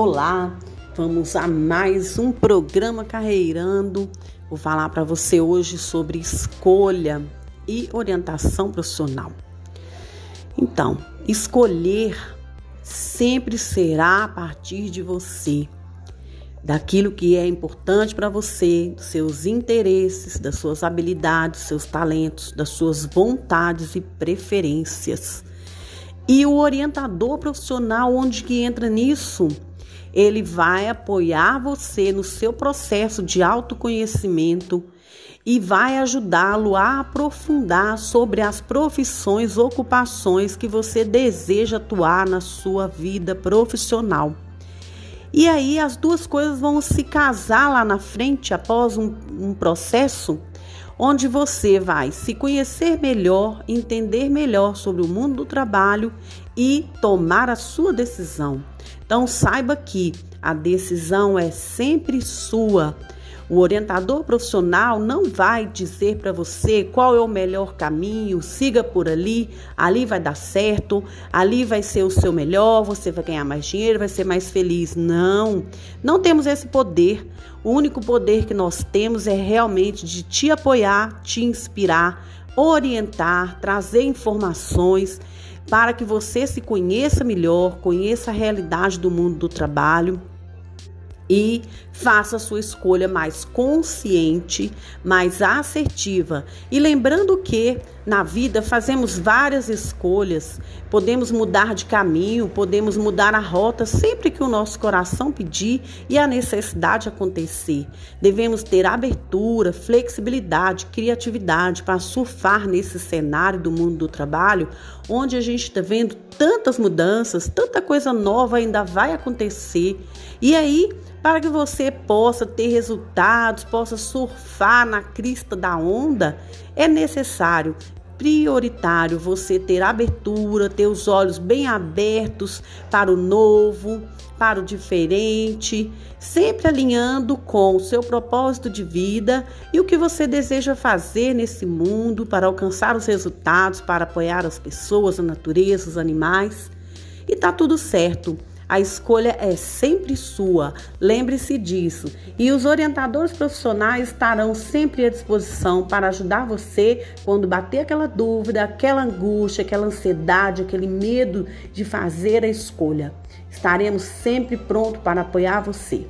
Olá, vamos a mais um programa Carreirando. Vou falar para você hoje sobre escolha e orientação profissional. Então, escolher sempre será a partir de você, daquilo que é importante para você, dos seus interesses, das suas habilidades, seus talentos, das suas vontades e preferências. E o orientador profissional, onde que entra nisso? Ele vai apoiar você no seu processo de autoconhecimento e vai ajudá-lo a aprofundar sobre as profissões, ocupações que você deseja atuar na sua vida profissional. E aí as duas coisas vão se casar lá na frente após um, um processo onde você vai se conhecer melhor, entender melhor sobre o mundo do trabalho e tomar a sua decisão. Então saiba que a decisão é sempre sua. O orientador profissional não vai dizer para você qual é o melhor caminho, siga por ali, ali vai dar certo, ali vai ser o seu melhor, você vai ganhar mais dinheiro, vai ser mais feliz. Não, não temos esse poder. O único poder que nós temos é realmente de te apoiar, te inspirar, orientar, trazer informações para que você se conheça melhor, conheça a realidade do mundo do trabalho e faça sua escolha mais consciente, mais assertiva. E lembrando que na vida fazemos várias escolhas, podemos mudar de caminho, podemos mudar a rota sempre que o nosso coração pedir e a necessidade acontecer. Devemos ter abertura, flexibilidade, criatividade para surfar nesse cenário do mundo do trabalho, onde a gente está vendo tantas mudanças, tanta coisa nova ainda vai acontecer. E aí, para que você possa ter resultados, possa surfar na crista da onda, é necessário prioritário você ter abertura, ter os olhos bem abertos para o novo, para o diferente, sempre alinhando com o seu propósito de vida e o que você deseja fazer nesse mundo para alcançar os resultados, para apoiar as pessoas, a natureza, os animais. E tá tudo certo. A escolha é sempre sua, lembre-se disso. E os orientadores profissionais estarão sempre à disposição para ajudar você quando bater aquela dúvida, aquela angústia, aquela ansiedade, aquele medo de fazer a escolha. Estaremos sempre prontos para apoiar você.